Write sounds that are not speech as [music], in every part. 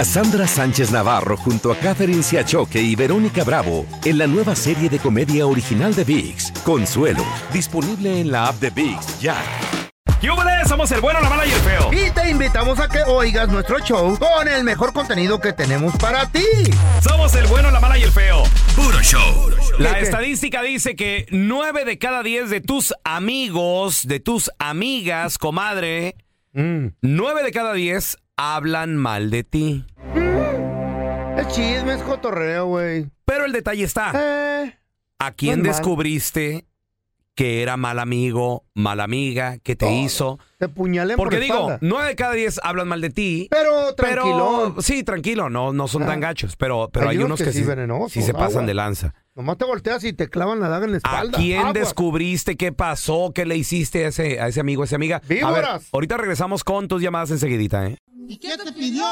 Cassandra Sánchez Navarro junto a Catherine Siachoque y Verónica Bravo en la nueva serie de comedia original de VIX, Consuelo, disponible en la app de VIX ya. ¡Yúbales! Somos el bueno, la mala y el feo. Y te invitamos a que oigas nuestro show con el mejor contenido que tenemos para ti. Somos el bueno, la mala y el feo. Puro show. La estadística dice que 9 de cada 10 de tus amigos, de tus amigas, comadre, Mm. 9 de cada 10 hablan mal de ti. Es chisme, es cotorreo, güey. Pero el detalle está, Eh, ¿a quién descubriste que era mal amigo, mala amiga, que te hizo? te puñalen Porque por digo. 9 de cada 10 hablan mal de ti. Pero Pero, tranquilo. sí, tranquilo, no, no son Ah. tan gachos, pero, pero Hay hay, unos que que, sí sí, venenosos, sí se pasan agua. de lanza. Nomás te volteas y te clavan la daga en la ¿A espalda. quién Agua. descubriste qué pasó, qué le hiciste a ese, a ese amigo, a esa amiga? A ver, ¡Víboras! ahorita regresamos con tus llamadas enseguidita, ¿eh? ¿Y qué te pidió?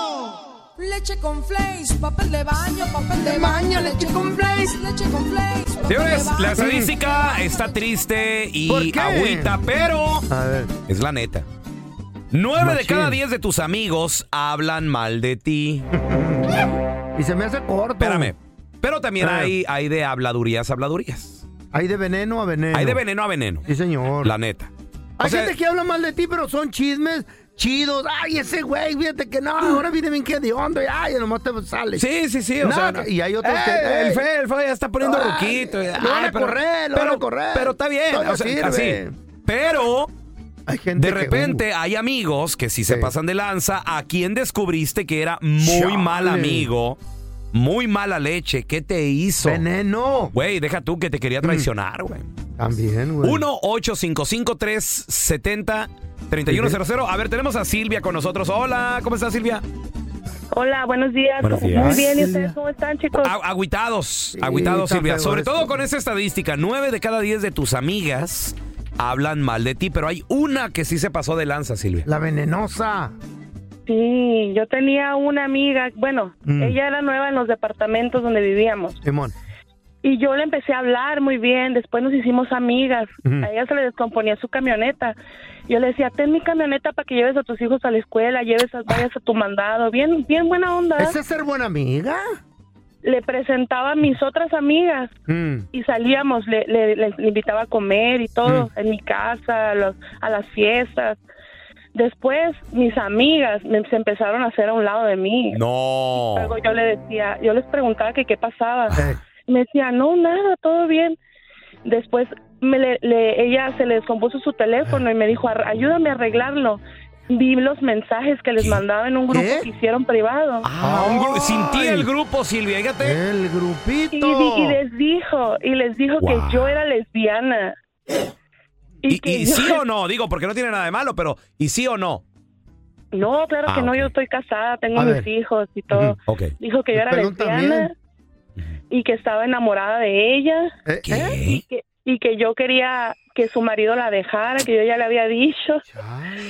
Leche con flakes, papel de baño, papel de baño, leche con flakes, leche con flakes. papel Señores, de baño. la estadística está triste ¿Por y qué? agüita, pero A ver. es la neta. Nueve de Machín. cada diez de tus amigos hablan mal de ti. Y se me hace corto. Espérame. Pero también Ah. hay, hay de habladurías, habladurías. Hay de veneno a veneno. Hay de veneno a veneno. Sí, señor. La neta. Hay O sea, gente que habla mal de ti, pero son chismes chidos. Ay, ese güey, fíjate que no, ahora viene bien que de hondo. Ay, nomás te sale. Sí, sí, sí. O No, sea, y hay otros Eh, que- El ey. fe, el fe ya está poniendo Ay, ruquito. lo van a correr, lo van a correr. Pero está bien. O sea, así. Pero Hay gente de que, repente hay amigos que si se Sí. pasan de lanza, a quien descubriste que era muy Chale. mal amigo, muy mala leche. ¿Qué te uh, hizo? veneno. Güey, deja tú que te quería traicionar, güey. También, güey. 1-855-370-3100. A ver, tenemos a Silvia con nosotros. Hola, ¿cómo estás, Silvia? Hola, buenos días. Buenos días. Muy bien, ¿y ustedes cómo están, chicos? A- agüitados, agüitados, está Silvia. Sobre todo con esa estadística, nueve de cada diez de tus amigas hablan mal de ti, pero hay una que sí se pasó de lanza, Silvia. La venenosa. Sí, yo tenía una amiga, bueno, Mm. ella era nueva en los departamentos donde vivíamos. Simón. Y yo le empecé a hablar muy bien, después nos hicimos amigas. A ella se le descomponía su camioneta. Yo le decía, ten mi camioneta para que lleves a tus hijos a la escuela, lleves a, vayas a tu mandado. Bien, bien buena onda. ¿Ese es ser buena amiga? Le presentaba a mis otras amigas Mm. y salíamos, le, le- le invitaba a comer y todo, en mi casa, a, los- a las fiestas. Después mis amigas me, se empezaron a hacer a un lado de mí. No. Luego yo le decía, yo les preguntaba que qué pasaba. Me decía, no, nada, todo bien. Después me le- le- ella se le descompuso su teléfono y me dijo, "Ar- ayúdame a arreglarlo. Vi los mensajes que les ¿Qué? mandaba en un grupo ¿Qué? que hicieron privado. Ah, un gru- sin ti el grupo, Silvia, fíjate. el Y, grupito. di- y les dijo, y les dijo Wow. que yo era lesbiana. [gasps] ¿Y, que y yo- sí [laughs] o no? Digo, porque no tiene nada de malo, pero ¿y sí o no? No, claro Ah, que no, ok. yo estoy casada, tengo A mis ver. hijos y todo. Dijo que yo era lesbiana también. Y que estaba enamorada de ella Eh, ¿eh? ¿Qué? que- y que yo quería que su marido la dejara, que yo ya le había dicho.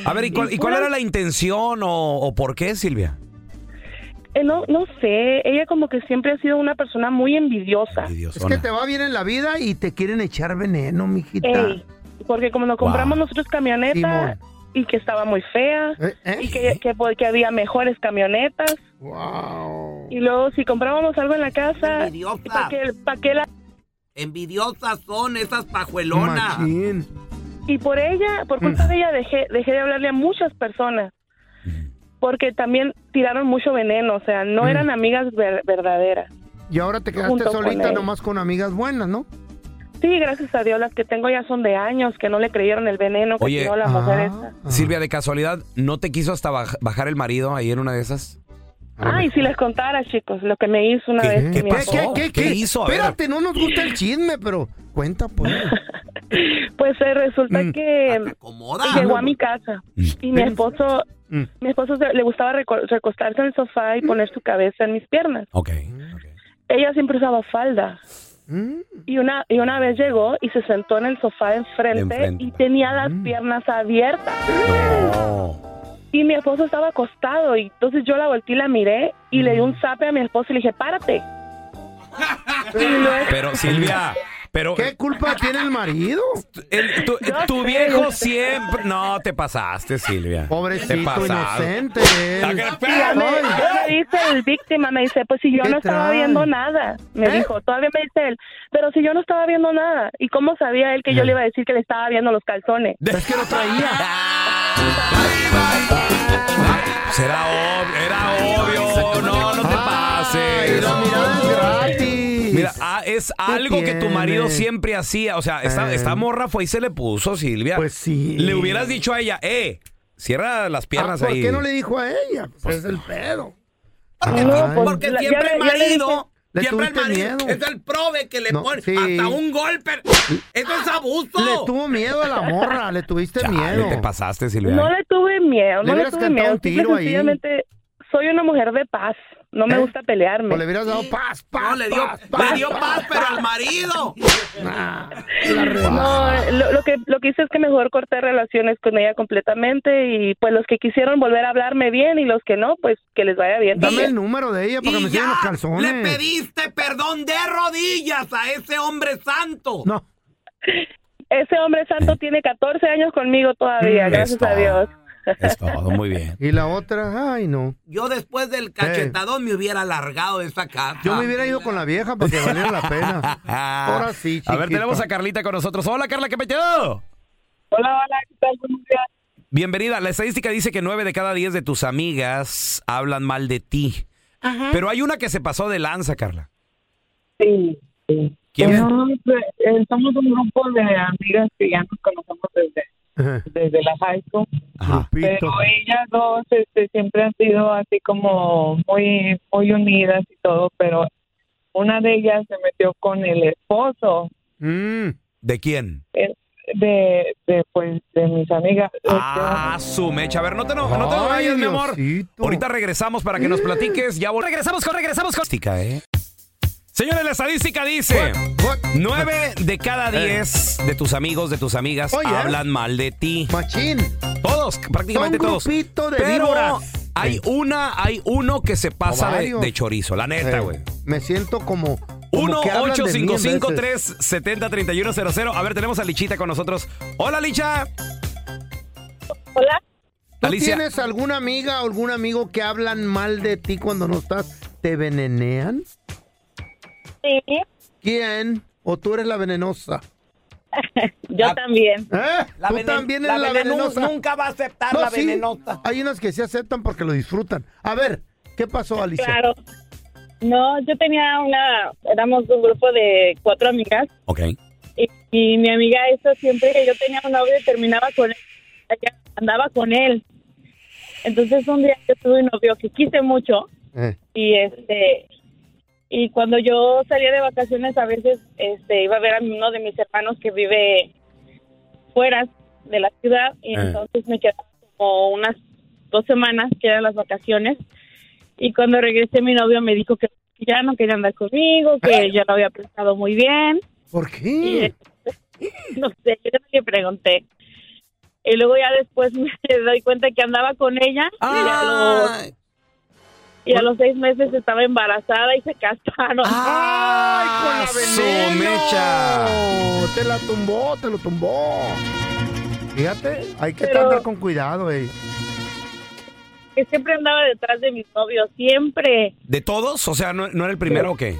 A ver, ¿y cuál, y cuál era la intención o, o por qué, Silvia? Eh, no, no sé, ella como que siempre ha sido una persona muy envidiosa. Es que te va bien en la vida y te quieren echar veneno, mijita. Ey, porque como nos compramos Wow. nosotros camioneta Simón. Y que estaba muy fea Eh, eh. y que, que, que había mejores camionetas Wow. y luego si comprábamos algo en la casa, Envidiosa. ¿para qué, pa' qué la Envidiosas son esas pajuelonas. Machín. Y por ella, por culpa de ella, dejé, dejé de hablarle a muchas personas. Porque también tiraron mucho veneno, o sea, no Mm. eran amigas ver- verdaderas. Y ahora te quedaste con solita nomás con amigas buenas, ¿no? Sí, gracias a Dios, las que tengo ya son de años, que no le creyeron el veneno que Oye. tiró la mujer Ah. esa. Silvia, de casualidad, ¿no te quiso hasta baj- bajar el marido ahí en una de esas? Ay, si les contara, chicos, lo que me hizo una ¿Qué- vez qué pasó? esposo. ¿Qué hizo? A ver. Espérate, no nos gusta el chisme, pero cuenta, pues. [laughs] Pues eh, resulta Mm. que Te acomoda. llegó a mi casa y mi esposo, Mm. mi esposo se- le gustaba reco- recostarse en el sofá y poner su cabeza en mis piernas. Ok. Ella siempre usaba falda. Mm. Y una, y una vez llegó y se sentó en el sofá de enfrente, Enfrente. y tenía las piernas abiertas. No. Y mi esposo estaba acostado y entonces yo la volteé y la miré y le di un zape a mi esposo y le dije, párate. [laughs] Pero Silvia, [laughs] Pero ¿Qué culpa tiene el marido? el- tu, viejo siempre... No, te pasaste, Silvia. Te Pobrecito, pasaste. inocente. Ya me, ya me dice el víctima, me dice, pues si yo ¿Qué no estaba trae? viendo nada. Me ¿Eh? dijo, todavía me dice él, pero si yo no estaba viendo nada. ¿Y cómo sabía él que yo le iba a decir que le estaba viendo los calzones? [laughs] Es que lo traía. Será obvio, era obvio. No, no te Ay, pases. la mirada es gratis. Mira, ah, es algo que tu marido siempre hacía. O sea, esta, Eh. esta morra fue y se le puso, Silvia. Pues sí. Le hubieras dicho a ella, eh, cierra las Ah, piernas ¿Por ahí. qué no le dijo a ella? Pues es el pedo. Porque, pues, porque la- siempre ya el le- le marido, Le siempre el marido miedo. es el prove que le No, pone sí. hasta un golpe. Eso es abuso. Le tuvo miedo a la morra, le tuviste miedo. te pasaste, Silvia. No le tuve miedo, Le no le hubieras tuve cantado miedo. un tiro ahí. Soy una mujer de paz. No me ¿Eh? gusta pelearme. O le hubieras dado paz, paz, No, le dio, paz, paz, le dio paz, pero al marido. Nah, No, lo, lo que lo que hice es que mejor corté relaciones con ella completamente y pues los que quisieron volver a hablarme bien y los que no, pues que les vaya bien. Dame el número de ella para que me sigan los calzones. le pediste perdón de rodillas a ese hombre santo. No. Ese hombre santo tiene 14 años conmigo todavía, Mm, gracias a Dios. Es todo, muy bien. Y la otra, ay, no. Yo después del cachetadón me hubiera largado de esa casa. Yo me hubiera ido con la vieja para que [laughs] valiera la pena. Ahora sí, A ver, chiquito. tenemos a Carlita con nosotros. Hola, Carla, ¿qué metió? Hola, hola, ¿qué tal? Buenos días. Bienvenida. La estadística dice que nueve de cada diez de tus amigas hablan mal de ti. Pero hay una que se pasó de lanza, Carla. Sí, sí. ¿Quién? Somos, eh, somos un grupo de amigas que ya nos conocemos desde, Ajá, desde la high school, Ajá. pero ellas dos este, siempre han sido así como muy, muy unidas y todo, pero una de ellas se metió con el esposo Mm, ¿De quién? eh, de, de pues, de mis amigas. Ah, su mecha. A ver, no te, no, no te Ay, vayas, mi amor. Ahorita regresamos para que nos platiques. Ya regresamos con, regresamos con. ¿eh? Señores, la estadística dice: What? nueve de cada diez de tus amigos, de tus amigas, Oye. hablan mal de ti. Machín. Todos, prácticamente todos. de Pero víboras. hay una, hay uno que se pasa de, chorizo, la neta, Eh, güey. me siento como. como 1 que hablan de mí en 855 veces. 370 3100 A ver, tenemos a Lichita con nosotros. Hola, Licha. Hola. ¿Tú Alicia. tienes alguna amiga o algún amigo que hablan mal de ti cuando no estás? ¿Te venenean? Sí, ¿Quién? ¿O tú eres la venenosa? [laughs] yo también. ¿Eh? La ¿Tú venen- también eres la, veneno- venenosa? Nunca va a aceptar No, la sí. venenosa. Hay unas que se aceptan porque lo disfrutan. A ver, ¿qué pasó, Alicia? Claro. No, yo tenía una, éramos un grupo de cuatro amigas Ok. y, y mi amiga esta siempre que yo tenía un novio terminaba con él, ella andaba con él. Entonces un día yo tuve un novio que quise mucho Eh, y este y cuando yo salía de vacaciones a veces este iba a ver a uno de mis hermanos que vive fuera de la ciudad y Eh. entonces me quedaba como unas dos semanas que eran las vacaciones y cuando regresé mi novio me dijo que ya no quería andar conmigo que ya lo había pensado muy bien ¿Por y qué? [laughs] no sé yo le pregunté y luego ya después [laughs] me doy cuenta que andaba con ella y a los Ay, y a los seis meses estaba embarazada y se casaron. ¡Ay, con la Ah. Te la tumbó, te lo tumbó. Fíjate, hay que Pero- andar con cuidado, eh. Que siempre andaba detrás de mis novios, siempre. ¿De todos? O sea, ¿no, no era el primero o qué?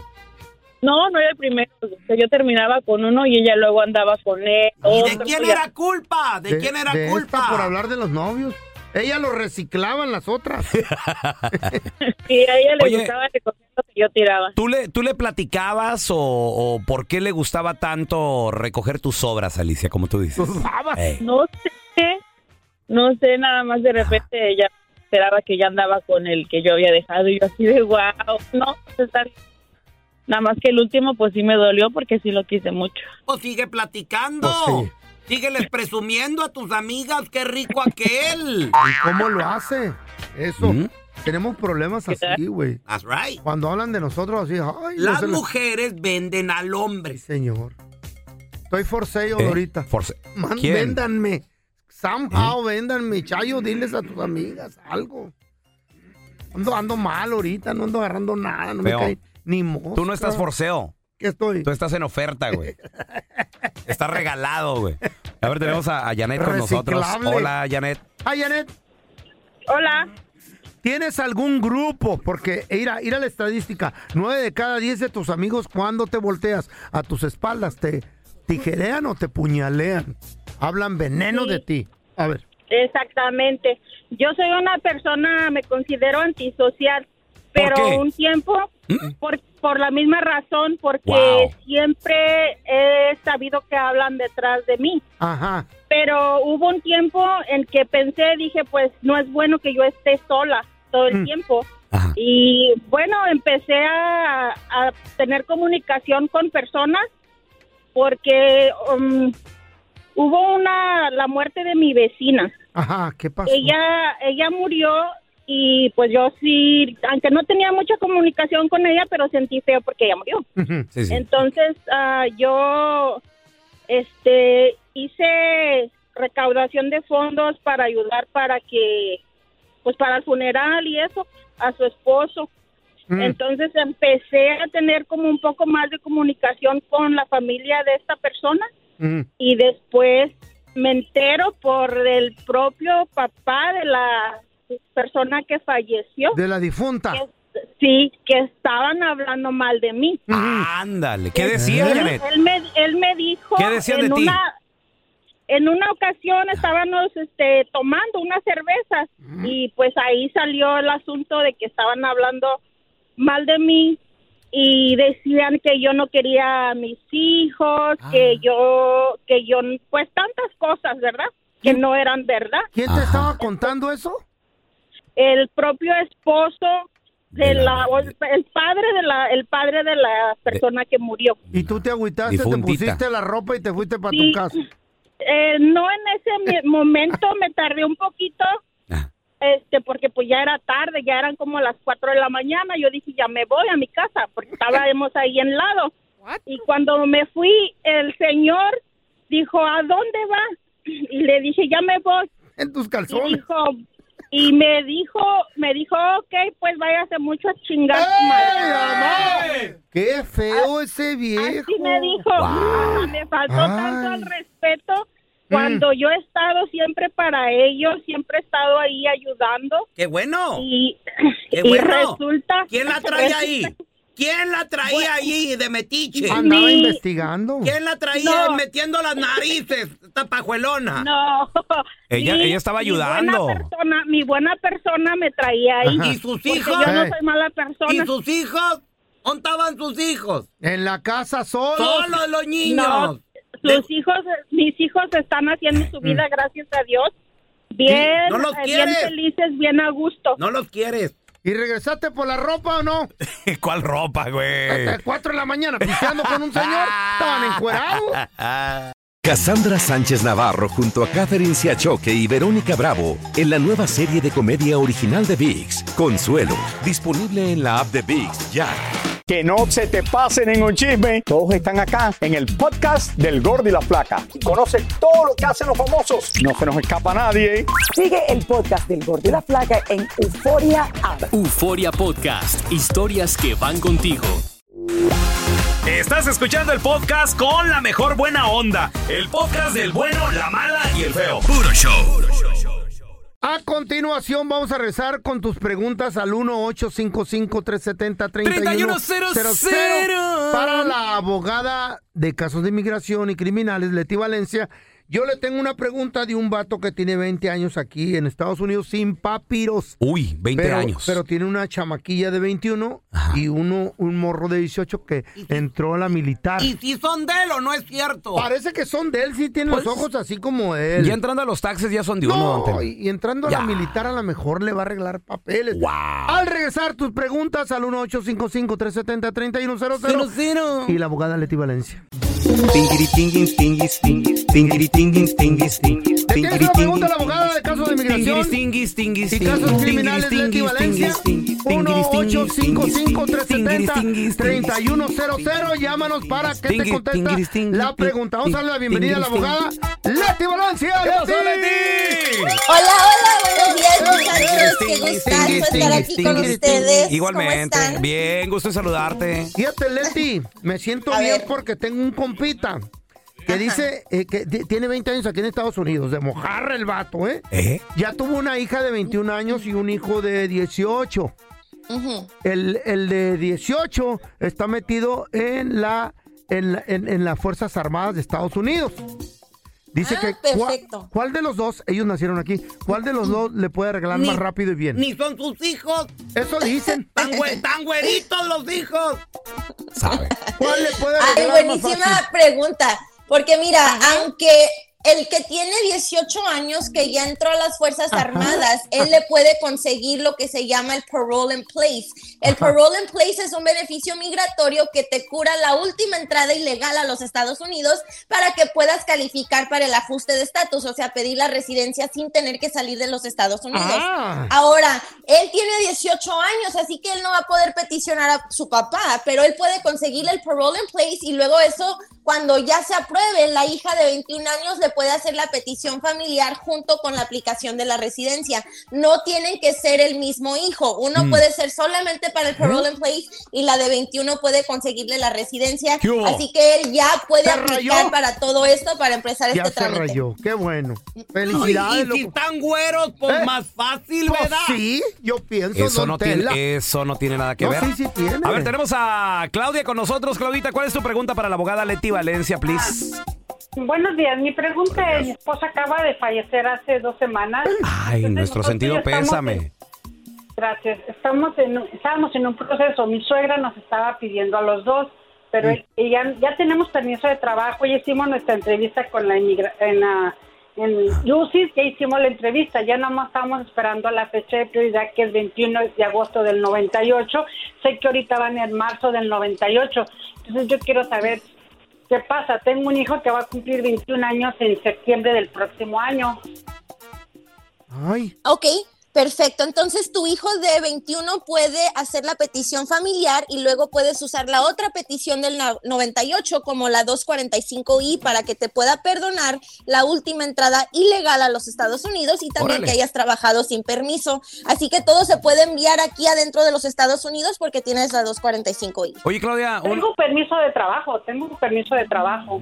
No, no era el primero. O sea, yo terminaba con uno y ella luego andaba con él. ¿Y de otro, quién ya- era culpa? ¿De, quién era de esta culpa? por hablar de los novios. Ella lo reciclaban las otras. [laughs] Y a ella le Oye. gustaba recoger lo que yo tiraba. ¿Tú le, tú le platicabas o, o por qué le gustaba tanto recoger tus obras, Alicia, como tú dices? Ey. No sé, no sé, nada más de repente ella esperaba que ya andaba con el que yo había dejado y yo así de wow, no, pues está. Nada más que el último pues sí me dolió porque sí lo quise mucho. Pues sigue platicando. Pues sí. Sígueles presumiendo a tus amigas qué rico aquel. ¿Y cómo lo hace? Eso. ¿Mm? Tenemos problemas así, güey. That's right. Cuando hablan de nosotros así, ay, Las mujeres venden al hombre. Sí, señor. Estoy for sale ¿Eh? ahorita. Force- Man, ¿Quién? véndanme. Somehow, véndanme. Chayo, diles a tus amigas algo. Ando, ando mal ahorita, no ando agarrando nada, no Feo. me cae ni mosca. Tú no estás forceo. ¿Qué estoy? Tú estás en oferta, güey. Está regalado, güey. A ver, tenemos a, a Janet con nosotros. Reciclable. Hola, Janet. Ay, Janet, Hola. ¿tienes algún grupo? Porque, ir a la estadística, nueve de cada diez de tus amigos, cuando te volteas a tus espaldas, te tijerean o te puñalean. Hablan veneno Sí. de ti. A ver. Exactamente. Yo soy una persona, me considero antisocial, pero qué? un tiempo, por, por la misma razón, porque Wow. siempre he sabido que hablan detrás de mí. Ajá. Pero hubo un tiempo en que pensé, dije, pues no es bueno que yo esté sola todo el Mm. tiempo. Ajá. Y bueno, empecé a, a tener comunicación con personas porque um, hubo una la muerte de mi vecina. Ajá, ¿qué pasó? Ella ella murió y pues yo sí, aunque no tenía mucha comunicación con ella, pero sentí feo porque ella murió. Ujú. Sí, sí. Entonces, ah, yo este hice recaudación de fondos para ayudar para que pues para el funeral y eso a su esposo. Mm. Entonces empecé a tener como un poco más de comunicación con la familia de esta persona y después me entero por el propio papá de la persona que falleció De la difunta. que, sí que estaban hablando mal de mí. Ándale. ¿Qué decía, ¿Eh? Janet? Él me, él me dijo ¿Qué decían en de ti? una en una ocasión estábamos este tomando unas cervezas y pues ahí salió el asunto de que estaban hablando mal de mí y decían que yo no quería a mis hijos, Ah. que yo que yo pues tantas cosas, ¿verdad? Que no eran verdad. ¿Quién te Ajá. estaba contando eso? El propio esposo de la- el padre de la el padre de la persona que murió. Y tú te agüitaste, Difuntita. te pusiste la ropa y te fuiste para Sí. tu casa. Eh, no en ese mi- [laughs] momento me tardé un poquito Ah. este porque pues ya era tarde ya eran como las 4 de la mañana yo dije ya me voy a mi casa porque estábamos ahí en lado y cuando me fui el señor dijo a dónde va y le dije ya me voy En tus y calzones. dijo y me dijo me dijo ok pues váyase mucho a chingar su madre". ¡Ey, mamá! ¡Qué feo ese viejo! Así me dijo, "Ah, me faltó tanto el respeto cuando yo he estado siempre para ellos, siempre he estado ahí ayudando ¡Qué bueno! y, ¡Qué y bueno! resulta... ¿Quién la trae ahí? ¿Quién la traía ahí de metiche? Andaba Mi- investigando. ¿Quién la traía No. metiendo las narices? Esta pajuelona. No. [laughs] Ella- Mi- ella estaba mi buena ayudando. persona- mi buena persona me traía ahí. Ajá. ¿Y sus Porque hijos? yo no soy mala persona. ¿Y sus hijos? ¿Dónde estaban sus hijos? En la casa solo. Todos los niños. No, sus hijos, mis hijos están haciendo su vida, gracias a Dios. Bien, ¿No los eh, bien quieres? felices, bien a gusto. No los quieres. ¿Y regresaste por la ropa o no? [laughs] ¿Cuál ropa, Hasta güey? las 4 de la mañana pisteando con un señor. [laughs] Estaban encuerados. Cassandra Sánchez Navarro junto a Catherine Siachoque y Verónica Bravo en la nueva serie de comedia original de VIX, Consuelo, disponible en la app de VIX ya. Que no se te pase ningún chisme. Todos están acá en el podcast del Gordi y la Flaca. Y conoce todo lo que hacen los famosos. No se nos escapa nadie. Sigue el podcast del Gordo y la Flaca en Euforia App. Euforia Podcast, historias que van contigo. Estás escuchando el podcast con la mejor buena onda. El podcast del bueno, la mala y el feo. Puro show. A continuación vamos a rezar con tus preguntas al 1-855-370-3100 para la abogada de casos de inmigración y criminales, Leti Valencia. Yo le tengo una pregunta de un vato que tiene 20 años aquí en Estados Unidos sin papiros. Uy, 20 pero, años. Pero tiene una chamaquilla de 21 y uno un morro de 18 que entró a la militar. ¿Y si son de él o no es cierto? Parece que son de él, sí tienen Pues, los ojos así como él. ya entrando a los taxes ya son de uno, No, y, y entrando a la militar a lo mejor le va a arreglar papeles. Wow. Al regresar tus preguntas al 1855-370-3100 y la abogada Leti Valencia. Y casos criminales Leti Valencia 1-855-370-3100 llámanos para que te contesta la pregunta. Vamos a darle la bienvenida a la abogada Leti Valencia. ¡Eso, Leti! Hola, hola, buenos días, muchachos. Qué gustazo estar aquí con ustedes. Igualmente. Bien, gusto en saludarte. Fíjate, Leti, me siento bien porque tengo un que dice eh, que ti- tiene 20 años aquí en Estados Unidos, de mojarra el vato, ¿eh? ¿Eh? Ya tuvo una hija de 21 años y un hijo de 18. Ujú. El, el de 18 está metido en la en, la- en- en las Fuerzas Armadas de Estados Unidos. Dice Ah, que cua- perfecto. ¿cuál de los dos, ellos nacieron aquí, cuál de los dos le puede regalar Ni- más rápido y bien? Ni son sus hijos. Eso dicen. [laughs] Tan, güe- tan güeritos los hijos. Sabe. ¿Cuál le puede Ay, regalar más buenísima fácil? pregunta. Porque mira, aunque el que tiene 18 años, que ya entró a las Fuerzas Armadas, él le puede conseguir lo que se llama el parole in place. El parole in place es un beneficio migratorio que te cura la última entrada ilegal a los Estados Unidos para que puedas calificar para el ajuste de estatus, o sea, pedir la residencia sin tener que salir de los Estados Unidos. Ah. Ahora, él tiene 18 años, así que él no va a poder peticionar a su papá, pero él puede conseguirle el parole in place y luego eso, cuando ya se apruebe, la hija de 21 años le puede hacer la petición familiar junto con la aplicación de la residencia. No tienen que ser el mismo hijo. Uno Mm. puede ser solamente para el parole in place y la de 21 puede conseguirle la residencia. Así que él ya puede aplicar rayó. para todo esto para empezar Ya este se trámite. rayó, qué bueno. Ay, Felicidades, y si están güeros, pues ¿Eh? más fácil, Pues ¿verdad? sí, yo pienso, Eso no, Tela. tiene, eso no tiene nada que No, ver. sí, sí tiene. A ver, tenemos a Claudia con nosotros. Claudita, ¿cuál es tu pregunta para la abogada Leti Valencia, please? Buenos días, mi pregunta es, mi esposa acaba de fallecer hace dos semanas. Ay, Entonces, nuestro sentido pésame. en- gracias. Estamos en, estábamos en un proceso. Mi suegra nos estaba pidiendo a los dos, pero ella, ya tenemos permiso de trabajo. Ya hicimos nuestra entrevista con la inmigra en la en ya hicimos la entrevista. Ya nada más estamos esperando a la fecha de prioridad, que es 21 de agosto del 98. Sé que ahorita van en marzo del 98. Entonces yo quiero saber ¿Qué pasa? Tengo un hijo que va a cumplir 21 años en septiembre del próximo año. Ay. Ok, perfecto. Entonces tu hijo de 21 puede hacer la petición familiar y luego puedes usar la otra petición del no- 98 como la 245i para que te pueda perdonar la última entrada ilegal a los Estados Unidos y también Órale. que hayas trabajado sin permiso. Así que todo se puede enviar aquí adentro de los Estados Unidos porque tienes la 245i. Oye, Claudia, un- Tengo permiso de trabajo, tengo un permiso de trabajo.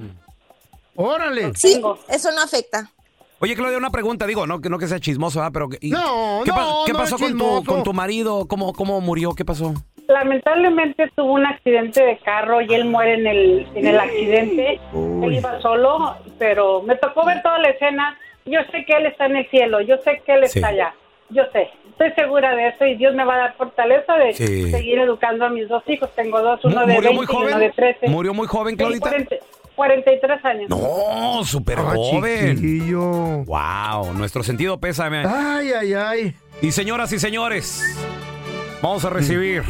Órale. Sí, eso no afecta. Oye, Claudia, una pregunta. Digo, no, que no que sea chismoso. Pero, ¿y- No, ¿qué, pa- no, ¿qué no pasó con tu, con tu marido? ¿Cómo, ¿Cómo murió? ¿Qué pasó? Lamentablemente tuvo un accidente de carro y él muere en el, en el accidente. Él iba solo, pero me tocó ver toda la escena. Yo sé que él está en el cielo, yo sé que él Sí. está allá. Yo sé, estoy segura de eso y Dios me va a dar fortaleza de Sí. seguir educando a mis dos hijos. Tengo dos, uno de ¿Murió 20 muy y uno de joven? 13. ¿Murió muy joven, Claudita? 40 43 años. No, súper Ah, joven. chiquillo. Wow, nuestro sentido pésame. Ay, ay, ay. Y señoras y señores, vamos a recibir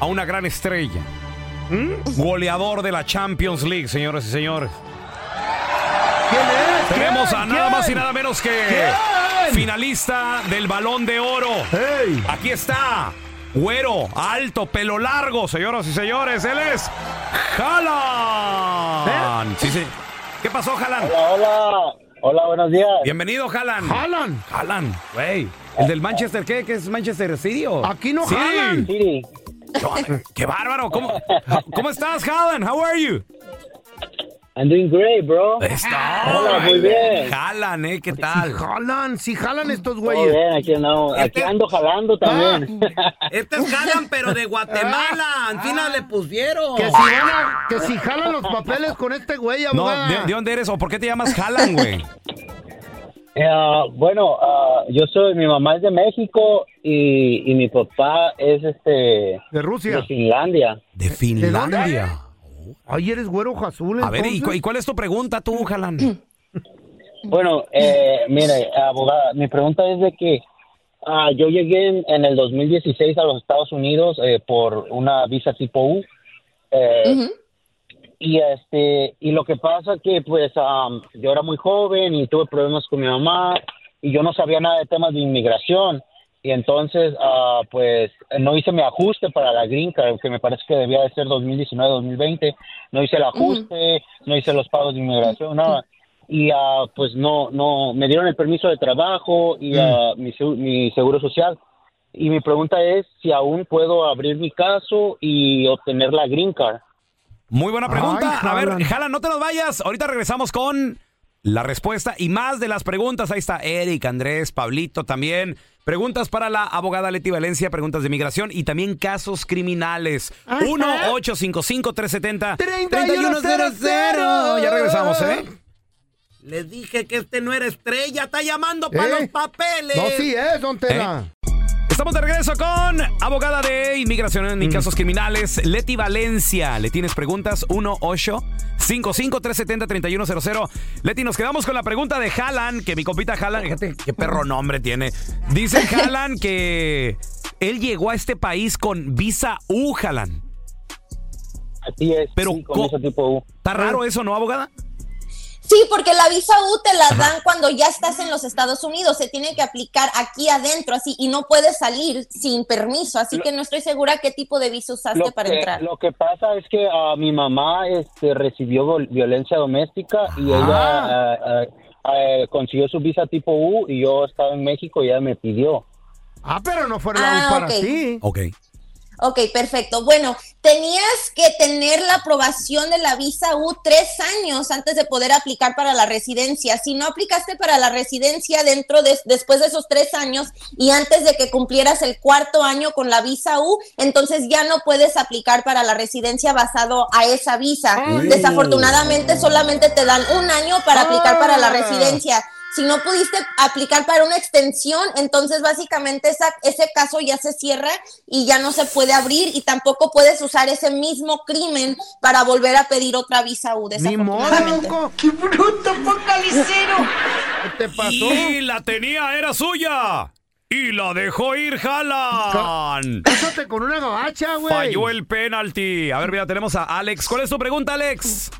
a una gran estrella. Goleador de la Champions League, señoras y señores. ¿Quién es? Tenemos ¿Quién? a nada más y nada menos que ¿Quién? finalista del Balón de Oro. Hey. Aquí está. Güero, alto, pelo largo, señoras y señores, él es Haaland. Sí, sí. ¿Qué pasó, Haaland? Hola, hola. Hola, buenos días. Bienvenido, Haaland. Haaland. Haaland, güey. ¿El del Manchester qué? ¿Qué es Manchester City o? Aquí no Sí. Siri. Qué, qué bárbaro. ¿Cómo, ¿Cómo estás, Haaland? How are you? I'm doing great, bro. Está. Hola, muy bien. Haaland, ¿eh? ¿Qué tal? Jalan, sí jalan estos Muy güeyes. bien, aquí andamos. Aquí ando jalando también. [laughs] Este es Jalan, pero de Guatemala. Encima le pusieron. Que si, van a- que si jalan los papeles con este güey, No, abogada. ¿de, de dónde eres o por qué te llamas Haaland, güey? [laughs] Eh, bueno, ah, yo soy, mi mamá es de México y, y mi papá es este De Rusia. de Finlandia. De Finlandia. Ay, eres güero azul. A ver, ¿y, cu- entonces. y cuál es tu pregunta tú, Haaland? [clears throat] Bueno, eh, mire, abogada, mi pregunta es de que ah, yo llegué en, en el 2016 a los Estados Unidos eh, por una visa tipo U. eh, y este y lo que pasa que pues am, yo era muy joven y tuve problemas con mi mamá y yo no sabía nada de temas de inmigración y entonces ah, pues no hice mi ajuste para la green card que me parece que debía de ser 2019-2020 no hice el ajuste no hice los pagos de inmigración nada. Y ah, pues no no me dieron el permiso de trabajo y ah, mi, mi seguro social. Y mi pregunta es si aún puedo abrir mi caso y obtener la green card. Muy buena pregunta. a ver, Jala, no te nos vayas. Ahorita regresamos con la respuesta y más de las preguntas. Ahí está Eric, Andrés, Pablito también. Preguntas para la abogada Leti Valencia, preguntas de migración y también casos criminales. 1-855-370-3100. Ya regresamos, ¿eh? Les dije que este no era estrella, está llamando para ¿Eh? los papeles. No, sí es, don Tela. Estamos de regreso con abogada de inmigración y casos criminales, Leti Valencia. ¿Le tienes preguntas? 1-855-370-3100. Leti, nos quedamos con la pregunta de Halan, que mi compita Halan, fíjate qué perro nombre tiene. Dice [laughs] Halan que él llegó a este país con visa U, Halan. Así es. Pero con visa tipo U. Está raro eso, ¿no, abogada? Sí, porque la visa U te la dan cuando ya estás en los Estados Unidos, se tiene que aplicar aquí adentro, así, y no puedes salir sin permiso, así que no estoy segura qué tipo de visa usaste para que, entrar. lo que pasa es que ah, mi mamá este, recibió violencia doméstica y ella ah, ah, ah, consiguió su visa tipo U y yo estaba en México y ella me pidió. Ah, pero no fue la U Ah, para ok. ti. Ok. Ok, perfecto. Bueno, tenías que tener la aprobación de la visa U tres años antes de poder aplicar para la residencia. Si no aplicaste para la residencia dentro de después de esos tres años y antes de que cumplieras el cuarto año con la visa U, entonces ya no puedes aplicar para la residencia basado a esa visa. Ay. Desafortunadamente solamente te dan un año para aplicar para la residencia. Si no pudiste aplicar para una extensión, entonces básicamente esa, ese caso ya se cierra y ya no se puede abrir y tampoco puedes usar ese mismo crimen para volver a pedir otra visa U. Ni modo. ¡Qué bruto, focalicero! ¿Qué te pasó? Y la tenía, era suya. Y la dejó ir, Jalan. Cásate con una gabacha, güey. Falló el penalti. A ver, mira, tenemos a Alex. ¿Cuál es tu pregunta, Alex?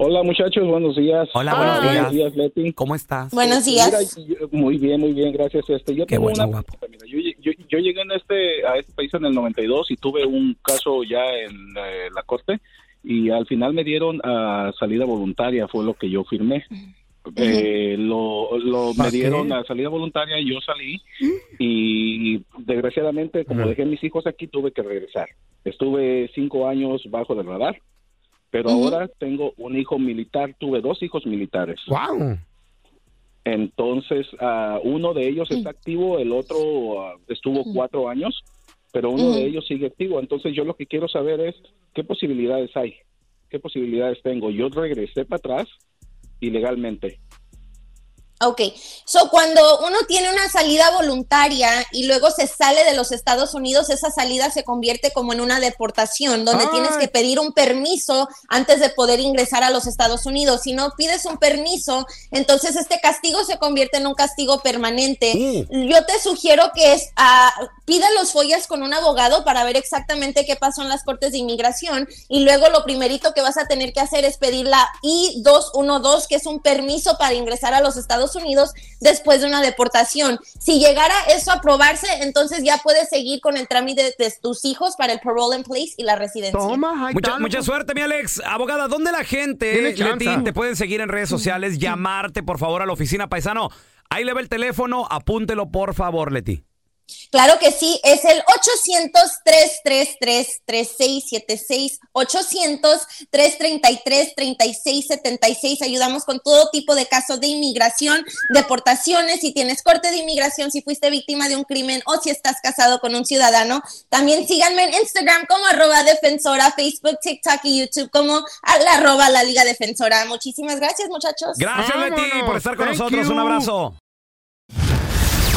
Hola muchachos, buenos días. Hola, buenos Ah, días. días, Leti. ¿Cómo estás? Buenos Este, días. mira, yo- muy bien, muy bien, gracias. Este, yo Qué tengo bueno, una guapo. pregunta, mira, yo, yo- yo llegué en este, a este país en el 92 y tuve un caso ya en eh, la corte y al final me dieron a salida voluntaria, fue lo que yo firmé. Eh, lo, lo me dieron a salida voluntaria, yo salí y desgraciadamente como dejé a mis hijos aquí tuve que regresar. Estuve cinco años bajo del radar, pero ahora tengo un hijo militar, tuve dos hijos militares. Wow. Entonces, ah, uno de ellos está activo, el otro ah, estuvo cuatro años, pero uno de ellos sigue activo. Entonces, yo lo que quiero saber es qué posibilidades hay, qué posibilidades tengo. Yo regresé para atrás ilegalmente. Ok, so cuando uno tiene una salida voluntaria y luego se sale de los Estados Unidos, esa salida se convierte como en una deportación, donde Ay. tienes que pedir un permiso antes de poder ingresar a los Estados Unidos. Si no pides un permiso, entonces este castigo se convierte en un castigo permanente. Yo te sugiero que es, ah, pida los follas con un abogado para ver exactamente qué pasó en las cortes de inmigración y luego lo primerito que vas a tener que hacer es pedir la I-212, que es un permiso para ingresar a los Estados Unidos después de una deportación. Si llegara eso a aprobarse, entonces ya puedes seguir con el trámite de tus hijos para el parole in place y la residencia. Mucha, mucha suerte, mi Alex. Abogada, ¿dónde la gente, Leti, te pueden seguir en redes sociales? Llamarte, por favor, a la oficina paisano. Ahí le va el teléfono, apúntelo, por favor, Leti. Claro que sí, es el 800-333-3676, 800-333-3676. Ayudamos con todo tipo de casos de inmigración, deportaciones, si tienes corte de inmigración, si fuiste víctima de un crimen o si estás casado con un ciudadano. También síganme en Instagram como arroba defensora, Facebook, TikTok y YouTube como la arroba la Liga Defensora. Muchísimas gracias, muchachos. Gracias, Leti, por estar con nosotros. Un abrazo.